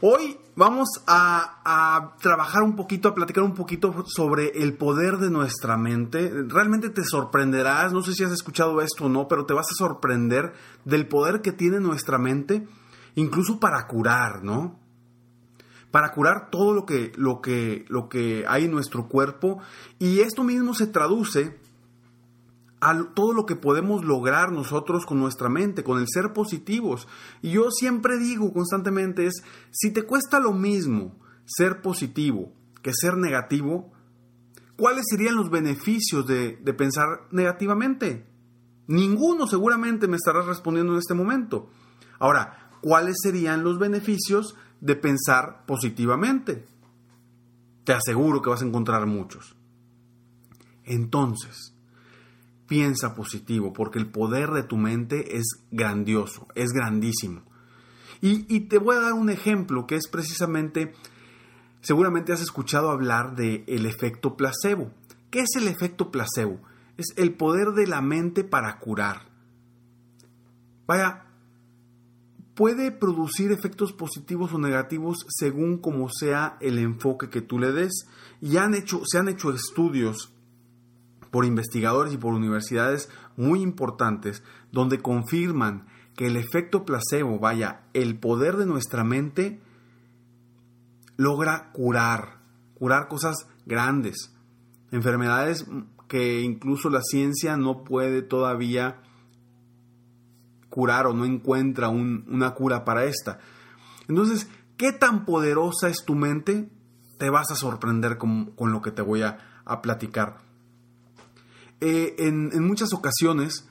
hoy vamos a, trabajar un poquito, a platicar un poquito sobre el poder de nuestra mente. Realmente te sorprenderás, no sé si has escuchado esto o no, pero te vas a sorprender del poder que tiene nuestra mente, incluso para curar, ¿no? Para curar todo lo que, lo que, lo que hay en nuestro cuerpo. Y esto mismo se traduce a todo lo que podemos lograr nosotros con nuestra mente, con el ser positivos. Y yo siempre digo constantemente es, si te cuesta lo mismo ser positivo que ser negativo, ¿cuáles serían los beneficios de, de pensar negativamente? Ninguno seguramente me estarás respondiendo en este momento. Ahora, ¿cuáles serían los beneficios de pensar positivamente? Te aseguro que vas a encontrar muchos. Entonces, piensa positivo, porque el poder de tu mente es grandioso, es grandísimo. Y, te voy a dar un ejemplo que es precisamente, seguramente has escuchado hablar del el efecto placebo. ¿Qué es el efecto placebo? Es el poder de la mente para curar. Vaya, puede producir efectos positivos o negativos según como sea el enfoque que tú le des. Y han hecho, se han hecho estudios por investigadores y por universidades muy importantes donde confirman que el efecto placebo, vaya, el poder de nuestra mente logra curar, curar cosas grandes, enfermedades que incluso la ciencia no puede todavía curar o no encuentra una cura para esta. Entonces, ¿qué tan poderosa es tu mente? Te vas a sorprender con, lo que te voy a platicar. Eh, en, en, muchas ocasiones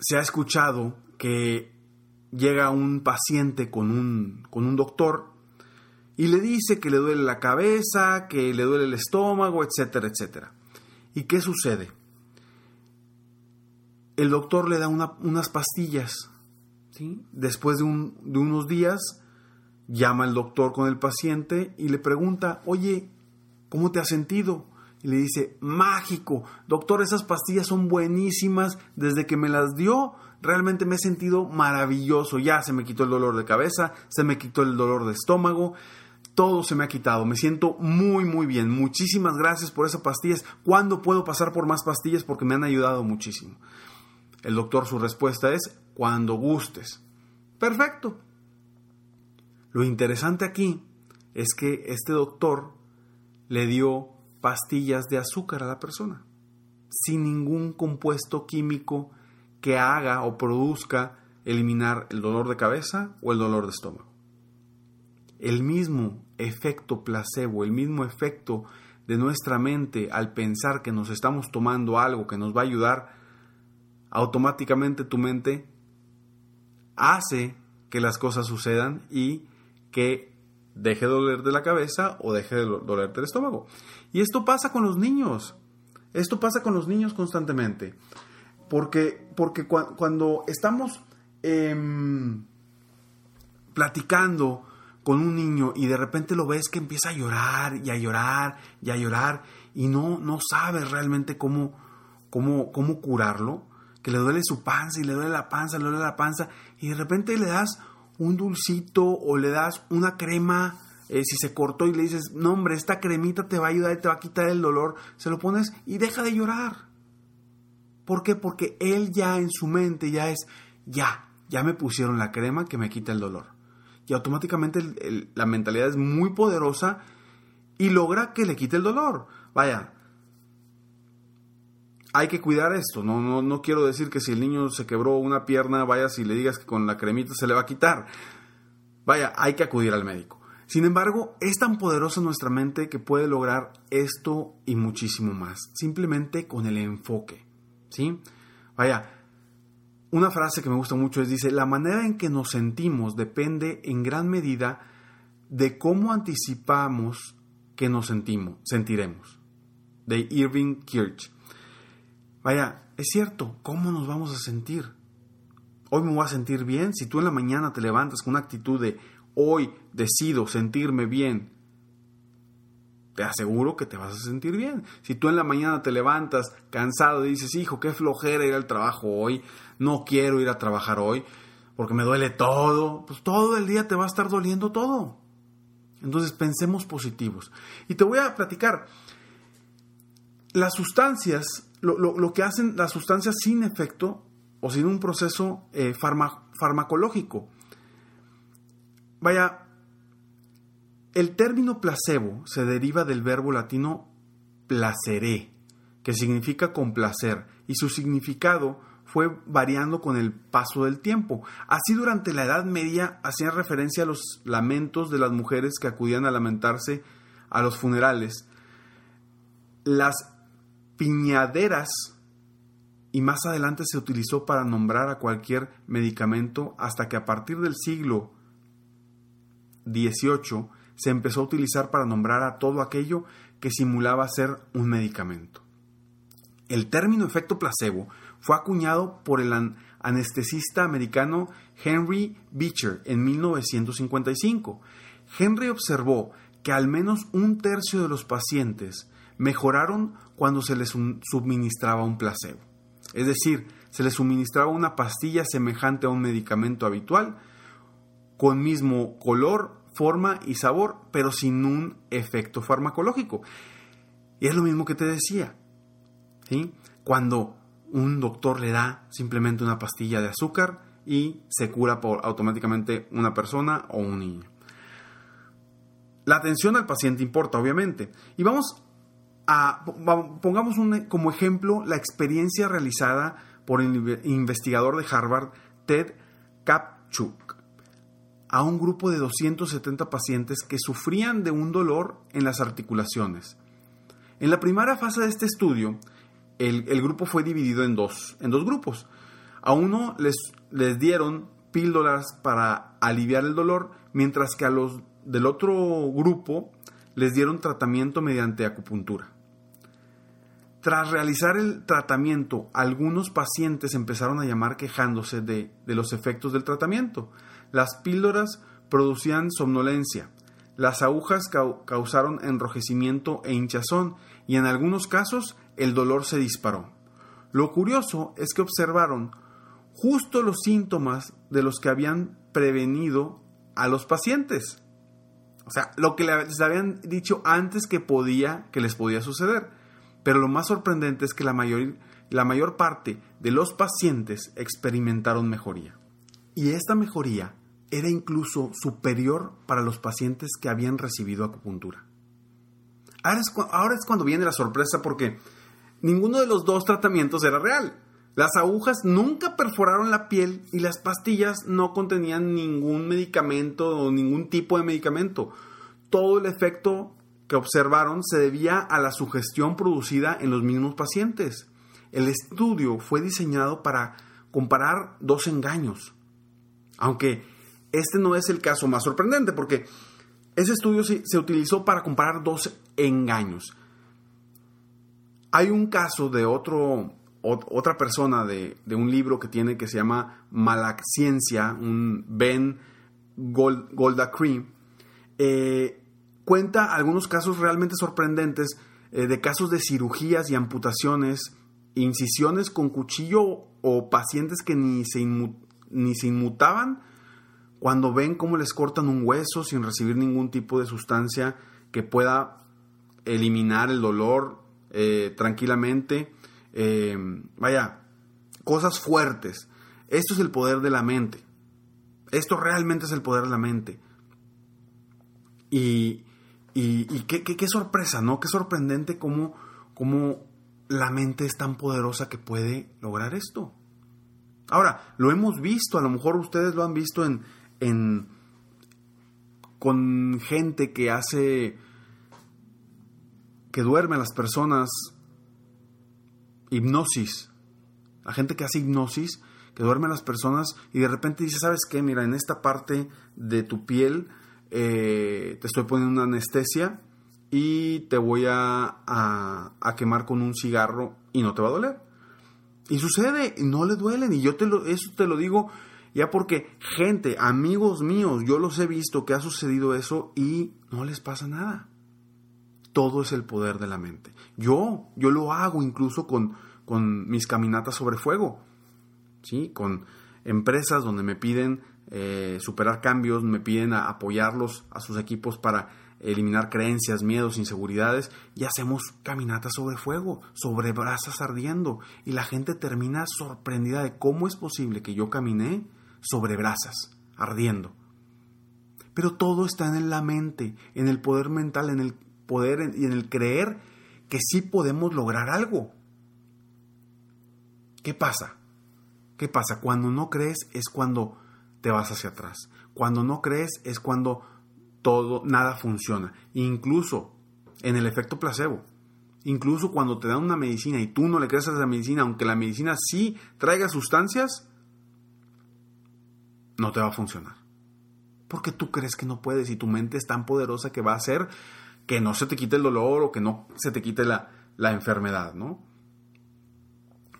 se ha escuchado que llega un paciente con un, con un doctor y le dice que le duele la cabeza, que le duele el estómago, etcétera, etcétera. ¿Y qué sucede? El doctor le da unas pastillas. ¿sí? Después de, un, de unos días, llama el doctor con el paciente y le pregunta, oye, ¿cómo te has sentido? Y le dice, mágico, doctor, esas pastillas son buenísimas, desde que me las dio, realmente me he sentido maravilloso, ya se me quitó el dolor de cabeza, se me quitó el dolor de estómago, todo se me ha quitado, me siento muy muy bien, muchísimas gracias por esas pastillas, ¿cuándo puedo pasar por más pastillas? Porque me han ayudado muchísimo. El doctor su respuesta es, cuando gustes. Perfecto. Lo interesante aquí es que este doctor le dio pastillas de azúcar a la persona, sin ningún compuesto químico que haga o produzca eliminar el dolor de cabeza o el dolor de estómago. El mismo efecto placebo, el mismo efecto de nuestra mente al pensar que nos estamos tomando algo que nos va a ayudar, automáticamente tu mente hace que las cosas sucedan y que deje de doler de la cabeza o deje de doler del estómago. Y esto pasa con los niños. Esto pasa con los niños constantemente. Porque, porque cuando estamos em, platicando con un niño y de repente lo ves que empieza a llorar y a llorar y a llorar y no, no sabes realmente cómo, cómo, cómo curarlo, que le duele su panza y le duele la panza, le duele la panza y de repente le das un dulcito o le das una crema, eh, si se cortó y le dices, no hombre, esta cremita te va a ayudar y te va a quitar el dolor, se lo pones y deja de llorar. ¿Por qué? Porque él ya en su mente ya es, ya, ya me pusieron la crema que me quita el dolor. Y automáticamente la mentalidad es muy poderosa y logra que le quite el dolor. Vaya, hay que cuidar esto. No, no, no quiero decir que si el niño se quebró una pierna, vaya si le digas que con la cremita se le va a quitar. Vaya, hay que acudir al médico. Sin embargo, es tan poderosa nuestra mente que puede lograr esto y muchísimo más, simplemente con el enfoque. ¿Sí? Vaya, una frase que me gusta mucho es, dice, la manera en que nos sentimos depende en gran medida de cómo anticipamos que nos sentimos, sentiremos. De Irving Kirch. Vaya, es cierto, ¿cómo nos vamos a sentir? Hoy me voy a sentir bien. Si tú en la mañana te levantas con una actitud de hoy decido sentirme bien, te aseguro que te vas a sentir bien. Si tú en la mañana te levantas cansado y dices, hijo, qué flojera ir al trabajo hoy, no quiero ir a trabajar hoy porque me duele todo, pues todo el día te va a estar doliendo todo. Entonces pensemos positivos. Y te voy a platicar, las sustancias lo, que hacen las sustancias sin efecto o sin un proceso eh, farmacológico. Vaya, el término placebo se deriva del verbo latino placeré, que significa complacer, y su significado fue variando con el paso del tiempo. Así durante la Edad Media hacían referencia a los lamentos de las mujeres que acudían a lamentarse a los funerales. Las piñaderas y más adelante se utilizó para nombrar a cualquier medicamento hasta que a partir del siglo XVIII se empezó a utilizar para nombrar a todo aquello que simulaba ser un medicamento. El término efecto placebo fue acuñado por el anestesista americano Henry Beecher en 1955. Henry observó que al menos un tercio de los pacientes mejoraron cuando se les suministraba un placebo. Es decir, se les suministraba una pastilla semejante a un medicamento habitual, con mismo color, forma y sabor, pero sin un efecto farmacológico. Y es lo mismo que te decía. ¿sí? Cuando un doctor le da simplemente una pastilla de azúcar y se cura por automáticamente una persona o un niño. La atención al paciente importa, obviamente. Y vamos pongamos como ejemplo la experiencia realizada por el investigador de Harvard, Ted Kapchuk, a un grupo de 270 pacientes que sufrían de un dolor en las articulaciones. En la primera fase de este estudio, el, grupo fue dividido en dos, en dos grupos. A uno les, les dieron píldoras para aliviar el dolor, mientras que a los del otro grupo les dieron tratamiento mediante acupuntura. Tras realizar el tratamiento, algunos pacientes empezaron a llamar quejándose de, los efectos del tratamiento. Las píldoras producían somnolencia, las agujas causaron enrojecimiento e hinchazón y en algunos casos el dolor se disparó. Lo curioso es que observaron justo los síntomas de los que habían prevenido a los pacientes. O sea, lo que les habían dicho antes que podía, que les podía suceder. Pero lo más sorprendente es que la mayor, la mayor parte de los pacientes experimentaron mejoría. Y esta mejoría era incluso superior para los pacientes que habían recibido acupuntura. Ahora es, ahora es cuando viene la sorpresa porque ninguno de los dos tratamientos era real. Las agujas nunca perforaron la piel y las pastillas no contenían ningún medicamento o ningún tipo de medicamento. Todo el efecto que observaron se debía a la sugestión producida en los mismos pacientes. El estudio fue diseñado para comparar dos engaños, aunque este no es el caso más sorprendente porque ese estudio se utilizó para comparar dos engaños. Hay un caso de otro, otra persona de, un libro que tiene que se llama Malaciencia, un Ben Gold, Golda eh, cuenta algunos casos realmente sorprendentes eh, de casos de cirugías y amputaciones, incisiones con cuchillo o pacientes que ni se, ni se inmutaban cuando ven cómo les cortan un hueso sin recibir ningún tipo de sustancia que pueda eliminar el dolor eh, tranquilamente. Eh, vaya, cosas fuertes. Esto es el poder de la mente. Esto realmente es el poder de la mente. Y, y, qué, sorpresa, ¿no? Qué sorprendente cómo, cómo la mente es tan poderosa que puede lograr esto. Ahora, lo hemos visto, a lo mejor ustedes lo han visto en, en con gente que hace que duerme a las personas hipnosis. La gente que hace hipnosis, que duerme a las personas y de repente dice, ¿sabes qué? Mira, en esta parte de tu piel eh, te estoy poniendo una anestesia y te voy a, quemar con un cigarro y no te va a doler. Y sucede, no le duelen. Y yo te lo, eso te lo digo ya porque gente, amigos míos, yo los he visto que ha sucedido eso y no les pasa nada todo es el poder de la mente. Yo, yo lo hago incluso con, con mis caminatas sobre fuego, ¿sí? con empresas donde me piden eh, superar cambios, me piden apoyarlos a sus equipos para eliminar creencias, miedos, inseguridades y hacemos caminatas sobre fuego, sobre brasas ardiendo y la gente termina sorprendida de cómo es posible que yo caminé sobre brasas ardiendo. Pero todo está en la mente, en el poder mental, en el poder y en el creer que sí podemos lograr algo. ¿Qué pasa? ¿Qué pasa? Cuando no crees es cuando te vas hacia atrás. Cuando no crees es cuando todo, nada funciona. Incluso en el efecto placebo. Incluso cuando te dan una medicina y tú no le crees a esa medicina, aunque la medicina sí traiga sustancias, no te va a funcionar. Porque tú crees que no puedes y tu mente es tan poderosa que va a hacer que no se te quite el dolor o que no se te quite la, enfermedad, ¿no?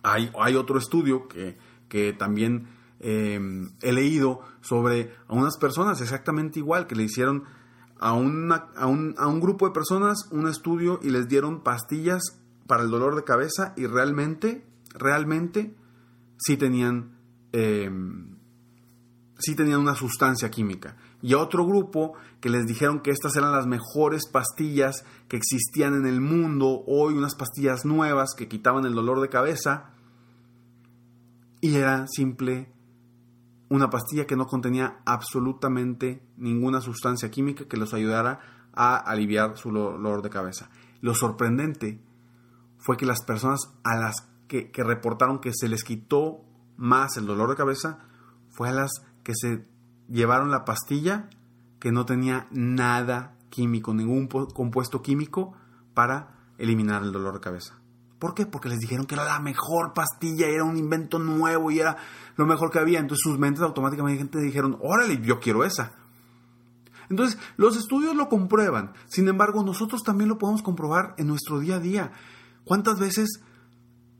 Hay, hay, otro estudio que, que también em, he leído sobre a unas personas exactamente igual, que le hicieron a, una, a, un, a un grupo de personas un estudio y les dieron pastillas para el dolor de cabeza y realmente, realmente sí tenían, em, sí tenían una sustancia química y a otro grupo que les dijeron que estas eran las mejores pastillas que existían en el mundo, hoy unas pastillas nuevas que quitaban el dolor de cabeza, y era simple una pastilla que no contenía absolutamente ninguna sustancia química que los ayudara a aliviar su dolor de cabeza. Lo sorprendente fue que las personas a las que, que reportaron que se les quitó más el dolor de cabeza fue a las que se llevaron la pastilla que no tenía nada químico, ningún compuesto químico para eliminar el dolor de cabeza. ¿Por qué? Porque les dijeron que era la mejor pastilla, era un invento nuevo y era lo mejor que había. Entonces sus mentes automáticamente dijeron, órale, yo quiero esa. Entonces, los estudios lo comprueban. Sin embargo, nosotros también lo podemos comprobar en nuestro día a día. ¿Cuántas veces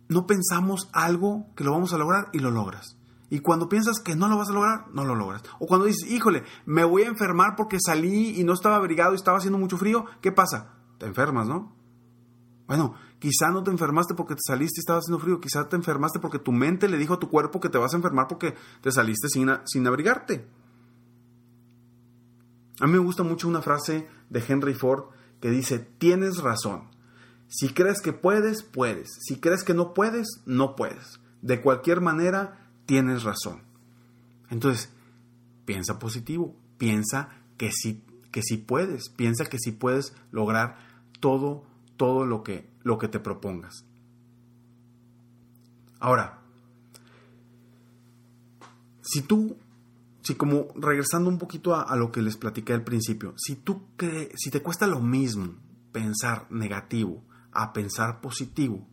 no pensamos algo que lo vamos a lograr y lo logras? Y cuando piensas que no lo vas a lograr, no lo logras. O cuando dices, híjole, me voy a enfermar porque salí y no estaba abrigado y estaba haciendo mucho frío, ¿qué pasa? Te enfermas, ¿no? Bueno, quizá no te enfermaste porque te saliste y estaba haciendo frío, quizá te enfermaste porque tu mente le dijo a tu cuerpo que te vas a enfermar porque te saliste sin, sin abrigarte. A mí me gusta mucho una frase de Henry Ford que dice, tienes razón. Si crees que puedes, puedes. Si crees que no puedes, no puedes. De cualquier manera, tienes razón. Entonces, piensa positivo, piensa que sí, que sí puedes, piensa que sí puedes lograr todo, todo lo que, lo que te propongas. Ahora, si tú, si como regresando un poquito a, lo que les platiqué al principio, si tú crees, si te cuesta lo mismo pensar negativo a pensar positivo,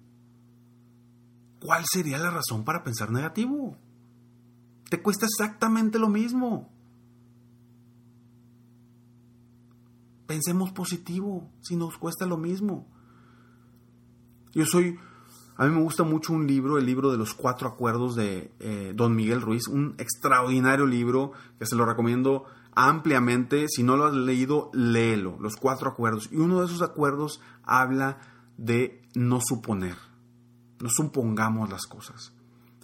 ¿cuál sería la razón para pensar negativo? Te cuesta exactamente lo mismo. Pensemos positivo, si nos cuesta lo mismo. Yo soy, a mí me gusta mucho un libro, el libro de los cuatro acuerdos de eh, Don Miguel Ruiz, un extraordinario libro que se lo recomiendo ampliamente. Si no lo has leído, léelo. Los cuatro acuerdos. Y uno de esos acuerdos habla de no suponer. No supongamos las cosas.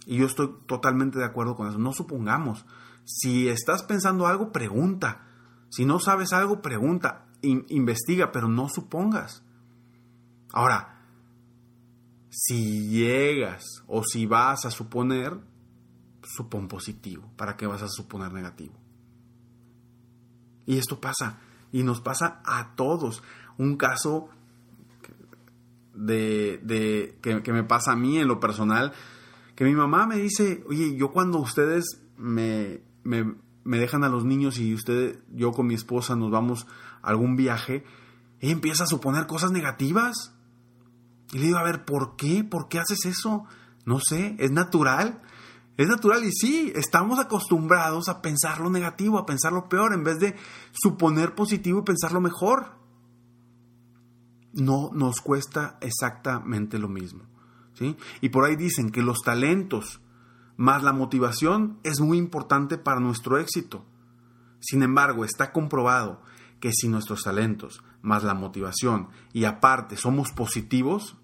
Y yo estoy totalmente de acuerdo con eso. No supongamos. Si estás pensando algo, pregunta. Si no sabes algo, pregunta. investiga, pero no supongas. Ahora, si llegas o si vas a suponer, supón positivo. ¿Para qué vas a suponer negativo? Y esto pasa. Y nos pasa a todos. Un caso de, que, me pasa a mí en lo personal, que mi mamá me dice, oye, yo cuando ustedes me, me, dejan a los niños y usted, yo con mi esposa nos vamos a algún viaje, ella empieza a suponer cosas negativas. Y le digo, a ver, ¿por qué? ¿Por qué haces eso? No sé, es natural. Es natural y sí, estamos acostumbrados a pensar lo negativo, a pensar lo peor, en vez de suponer positivo y pensar lo mejor. No nos cuesta exactamente lo mismo. ¿sí? Y por ahí dicen que los talentos más la motivación es muy importante para nuestro éxito. Sin embargo, está comprobado que si nuestros talentos más la motivación y aparte somos positivos,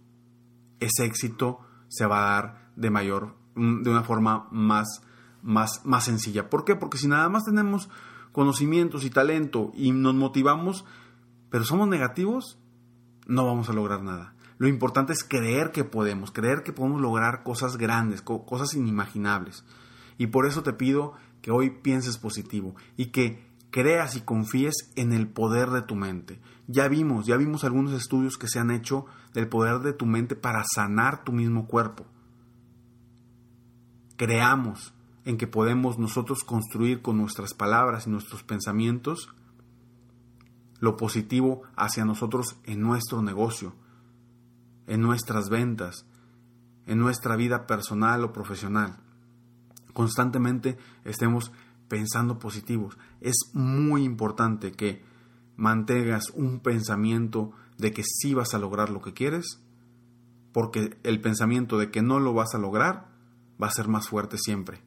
ese éxito se va a dar de mayor de una forma más, más, más sencilla. ¿Por qué? Porque si nada más tenemos conocimientos y talento y nos motivamos, pero somos negativos, no vamos a lograr nada. Lo importante es creer que podemos, creer que podemos lograr cosas grandes, cosas inimaginables. Y por eso te pido que hoy pienses positivo y que creas y confíes en el poder de tu mente. Ya vimos, ya vimos algunos estudios que se han hecho del poder de tu mente para sanar tu mismo cuerpo creamos en que podemos nosotros construir con nuestras palabras y nuestros pensamientos lo positivo hacia nosotros en nuestro negocio, en nuestras ventas, en nuestra vida personal o profesional. Constantemente estemos pensando positivos. Es muy importante que mantengas un pensamiento de que sí vas a lograr lo que quieres, porque el pensamiento de que no lo vas a lograr va a ser más fuerte siempre.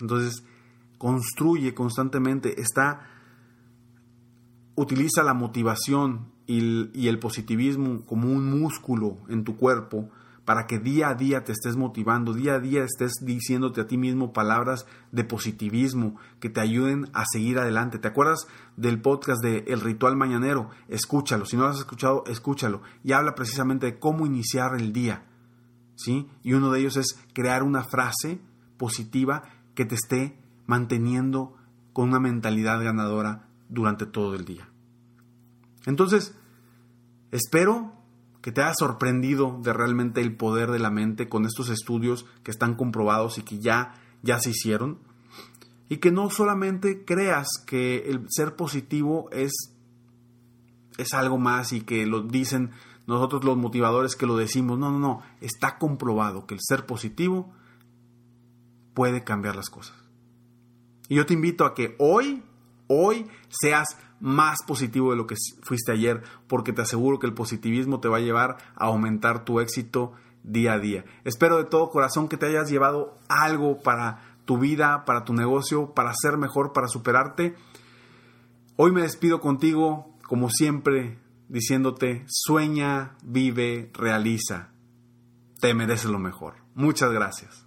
Entonces, construye constantemente, está, utiliza la motivación y el positivismo como un músculo en tu cuerpo para que día a día te estés motivando, día a día estés diciéndote a ti mismo palabras de positivismo que te ayuden a seguir adelante. ¿Te acuerdas del podcast de El Ritual Mañanero? Escúchalo, si no lo has escuchado, escúchalo y habla precisamente de cómo iniciar el día. Y uno de ellos es crear una frase positiva que te esté manteniendo con una mentalidad ganadora durante todo el día. Entonces, espero que te haya sorprendido de realmente el poder de la mente con estos estudios que están comprobados y que ya, ya se hicieron. Y que no solamente creas que el ser positivo es, es algo más y que lo dicen nosotros los motivadores que lo decimos. No, no, no. Está comprobado que el ser positivo puede cambiar las cosas. Y yo te invito a que hoy, hoy seas más positivo de lo que fuiste ayer, porque te aseguro que el positivismo te va a llevar a aumentar tu éxito día a día. Espero de todo corazón que te hayas llevado algo para tu vida, para tu negocio, para ser mejor, para superarte. Hoy me despido contigo, como siempre, diciéndote, sueña, vive, realiza. Te mereces lo mejor. Muchas gracias.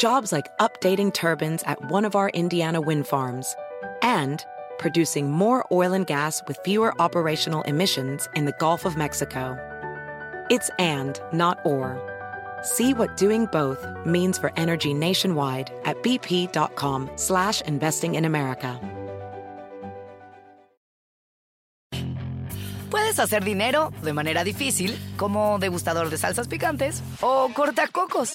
Jobs like updating turbines at one of our Indiana wind farms and producing more oil and gas with fewer operational emissions in the Gulf of Mexico. It's and, not or. See what doing both means for energy nationwide at bp.com slash investing in America. Puedes hacer dinero de manera difícil, como degustador de salsas picantes, o cortacocos,